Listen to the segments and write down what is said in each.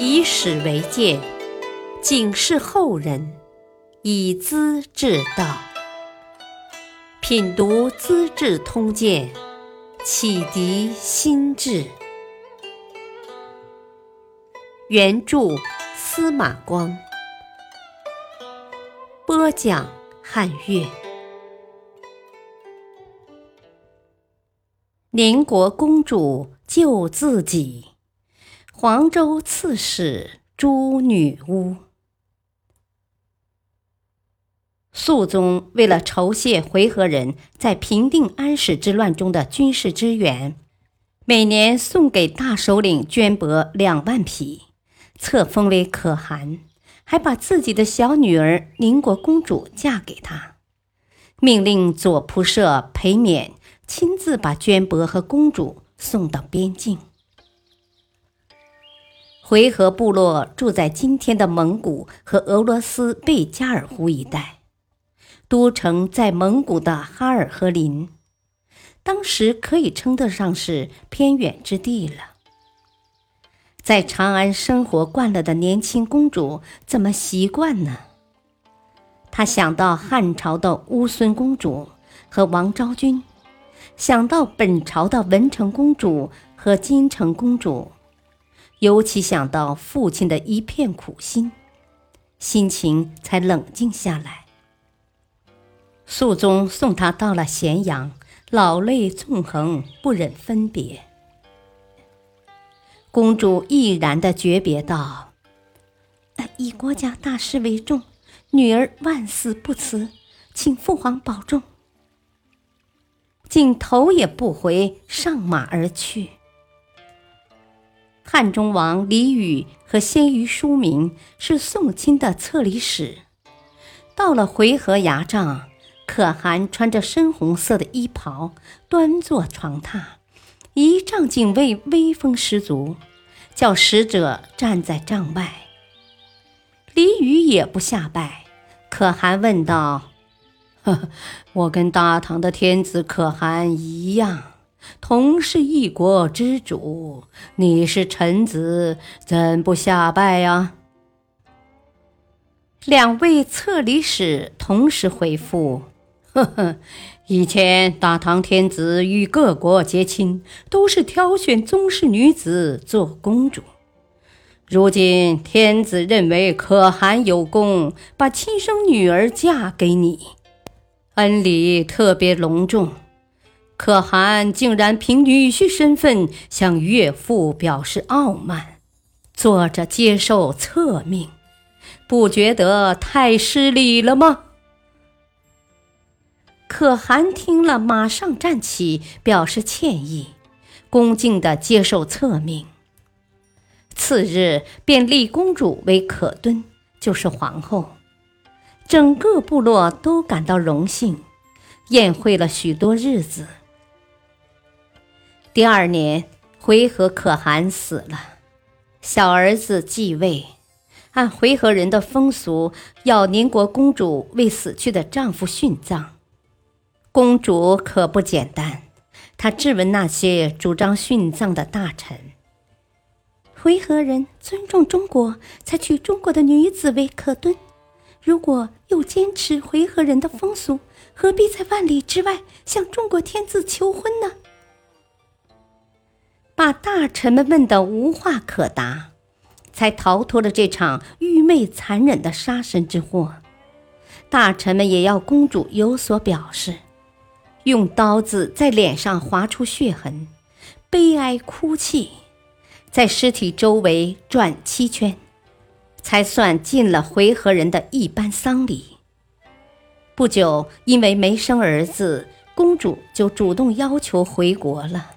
以史为鉴，警示后人，以资治道。品读《资治通鉴》，启迪心智。原著司马光，播讲汉乐。宁国公主救自己。黄州刺史朱女巫。肃宗为了酬谢回纥人在平定安史之乱中的军事支援，每年送给大首领绢帛两万匹，册封为可汗，还把自己的小女儿宁国公主嫁给他，命令左仆射裴冕亲自把绢帛和公主送到边境。回纥部落住在今天的蒙古和俄罗斯贝加尔湖一带，都城在蒙古的哈尔和林，当时可以称得上是偏远之地了。在长安生活惯了的年轻公主怎么习惯呢？她想到汉朝的乌孙公主和王昭君，想到本朝的文成公主和金城公主。尤其想到父亲的一片苦心，心情才冷静下来。肃宗送他到了咸阳，老泪纵横，不忍分别。公主毅然的诀别道：“以国家大事为重，女儿万死不辞，请父皇保重。”竟头也不回，上马而去。汉中王李宇和鲜于书明是宋钦的册礼使。到了回纥牙帐，可汗穿着深红色的衣袍，端坐床榻，仪仗警卫威风十足，叫使者站在帐外。李宇也不下拜，可汗问道：“呵，我跟大唐的天子可汗一样。”同是一国之主，你是臣子，怎不下拜呀？两位册礼使同时回复：“呵呵，以前大唐天子与各国结亲，都是挑选宗室女子做公主。如今天子认为可汗有功，把亲生女儿嫁给你，恩礼特别隆重。”可汗竟然凭女婿身份向岳父表示傲慢，坐着接受册命，不觉得太失礼了吗？可汗听了，马上站起，表示歉意，恭敬地接受册命。次日，便立公主为可敦，就是皇后。整个部落都感到荣幸，宴会了许多日子。第二年，回纥可汗死了，小儿子继位。按回纥人的风俗，要宁国公主为死去的丈夫殉葬。公主可不简单，她质问那些主张殉葬的大臣：“回纥人尊重中国，才娶中国的女子为可敦。如果又坚持回纥人的风俗，何必在万里之外向中国天子求婚呢？”把大臣们问得无话可答，才逃脱了这场愚昧残忍的杀身之祸。大臣们也要公主有所表示，用刀子在脸上划出血痕，悲哀哭泣，在尸体周围转七圈，才算尽了回纥人的一般丧礼。不久，因为没生儿子，公主就主动要求回国了。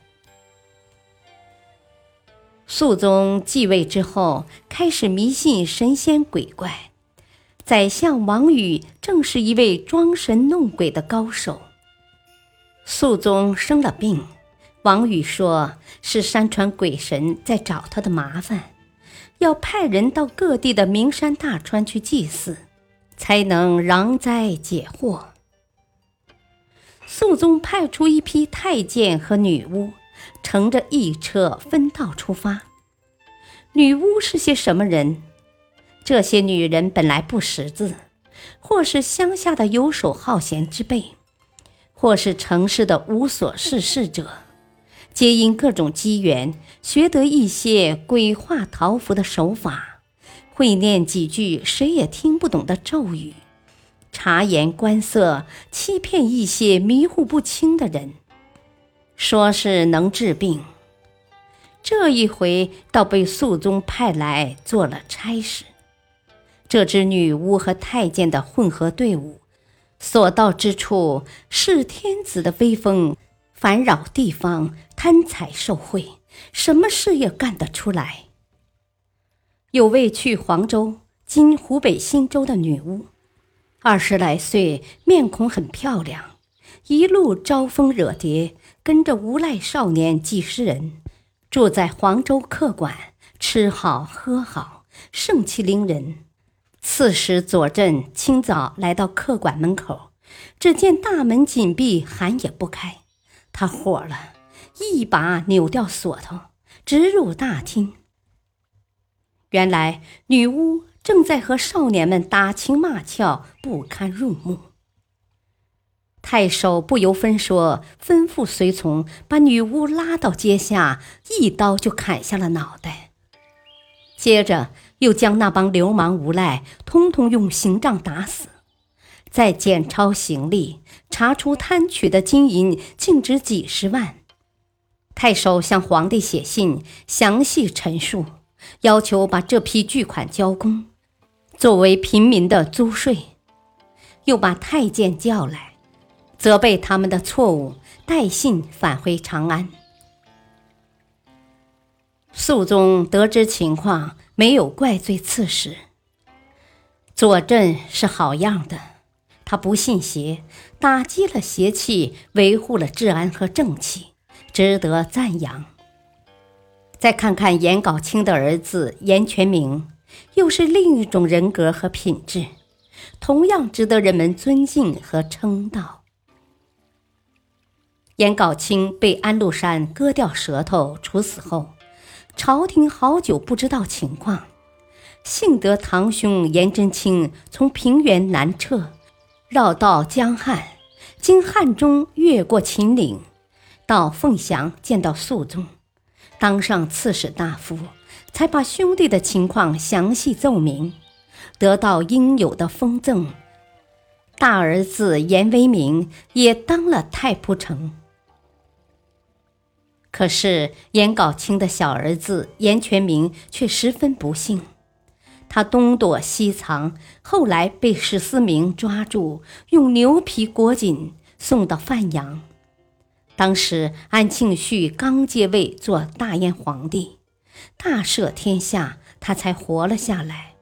肃宗继位之后，开始迷信神仙鬼怪。宰相王宇正是一位装神弄鬼的高手。肃宗生了病，王宇说是山川鬼神在找他的麻烦，要派人到各地的名山大川去祭祀，才能攘灾解惑。肃宗派出一批太监和女巫。乘着一车分道出发，女巫是些什么人？这些女人本来不识字，或是乡下的游手好闲之辈，或是城市的无所事事者，皆因各种机缘学得一些鬼画桃符的手法，会念几句谁也听不懂的咒语，察言观色，欺骗一些迷糊不清的人，说是能治病。这一回倒被肃宗派来做了差事。这支女巫和太监的混合队伍，所到之处是天子的威风，烦扰地方，贪财受贿，什么事也干得出来。有位去黄州（今湖北新州）的女巫，二十来岁，面孔很漂亮，一路招蜂惹蝶，跟着无赖少年几十人。住在黄州客馆，吃好喝好，盛气凌人。刺史左镇清早来到客馆门口，只见大门紧闭，喊也不开。他火了，一把扭掉锁头，直入大厅。原来女巫正在和少年们打情骂俏，不堪入目。太守不由分说，吩咐随从把女巫拉到阶下，一刀就砍下了脑袋。接着又将那帮流氓无赖通通用刑杖打死，再检抄行李，查出贪取的金银竟值几十万。太守向皇帝写信，详细陈述，要求把这批巨款交公，作为平民的租税，又把太监叫来。责备他们的错误，带信返回长安。肃宗得知情况，没有怪罪刺史。左镇是好样的，他不信邪，打击了邪气，维护了治安和正气，值得赞扬。再看看颜杲卿的儿子颜全明，又是另一种人格和品质，同样值得人们尊敬和称道。颜杲卿被安禄山割掉舌头处死后，朝廷好久不知道情况。幸得堂兄颜真卿从平原南撤，绕道江汉，经汉中越过秦岭，到凤翔见到肃宗，当上刺史大夫，才把兄弟的情况详细奏明，得到应有的封赠。大儿子颜威明也当了太仆丞。可是颜杲卿的小儿子颜全明却十分不幸，他东躲西藏，后来被史思明抓住，用牛皮裹紧，送到范阳。当时安庆绪刚接位做大燕皇帝，大赦天下，他才活了下来。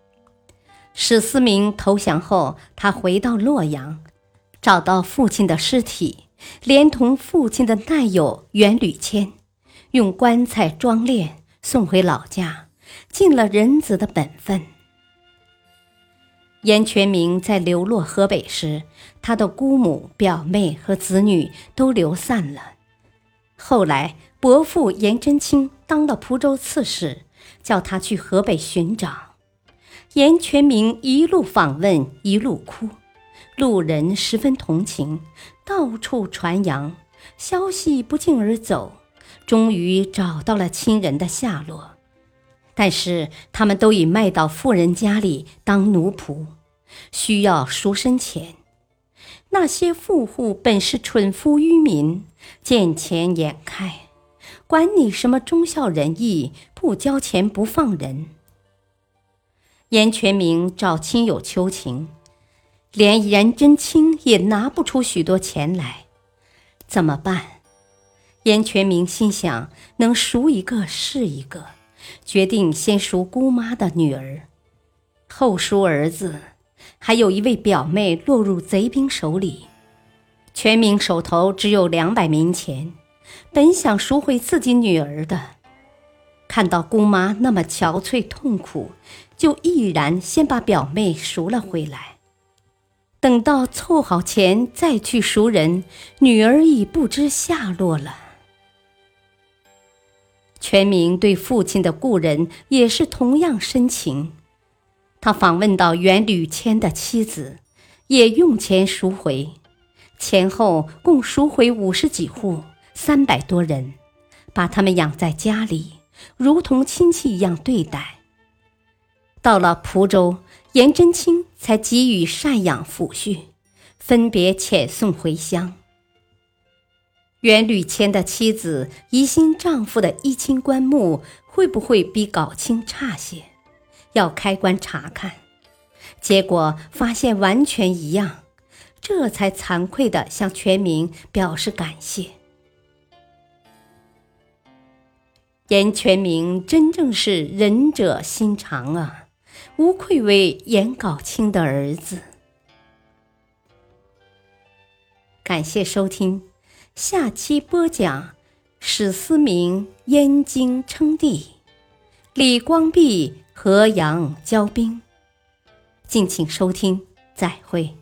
史思明投降后，他回到洛阳，找到父亲的尸体，连同父亲的难友袁履谦。用棺材装殓，送回老家，尽了人子的本分。严全明在流落河北时，他的姑母、表妹和子女都流散了。后来，伯父严真卿当了蒲州刺史，叫他去河北寻找。严全明一路访问，一路哭，路人十分同情，到处传扬，消息不胫而走。终于找到了亲人的下落，但是他们都已卖到富人家里当奴仆，需要赎身钱。那些富户本是蠢夫愚民，见钱眼开，管你什么忠孝仁义，不交钱不放人。严全明找亲友求情，连颜真卿也拿不出许多钱来，怎么办？严全明心想，能赎一个是一个，决定先赎姑妈的女儿，后赎儿子。还有一位表妹落入贼兵手里，全明手头只有两百冥钱，本想赎回自己女儿的，看到姑妈那么憔悴痛苦，就毅然先把表妹赎了回来。等到凑好钱再去赎人，女儿已不知下落了。全明对父亲的故人也是同样深情。他访问到袁吕谦的妻子，也用钱赎回，前后共赎回五十几户，三百多人，把他们养在家里，如同亲戚一样对待。到了蒲州，颜真卿才给予赡养抚恤，分别遣送回乡。袁吕谦的妻子疑心丈夫的衣亲棺木会不会比搞清差些，要开棺查看，结果发现完全一样，这才惭愧地向全民表示感谢。严全明真正是仁者心肠啊，无愧为严杲清的儿子。感谢收听。下期播讲史思明燕京称帝，李光弼河阳交兵。敬请收听，再会。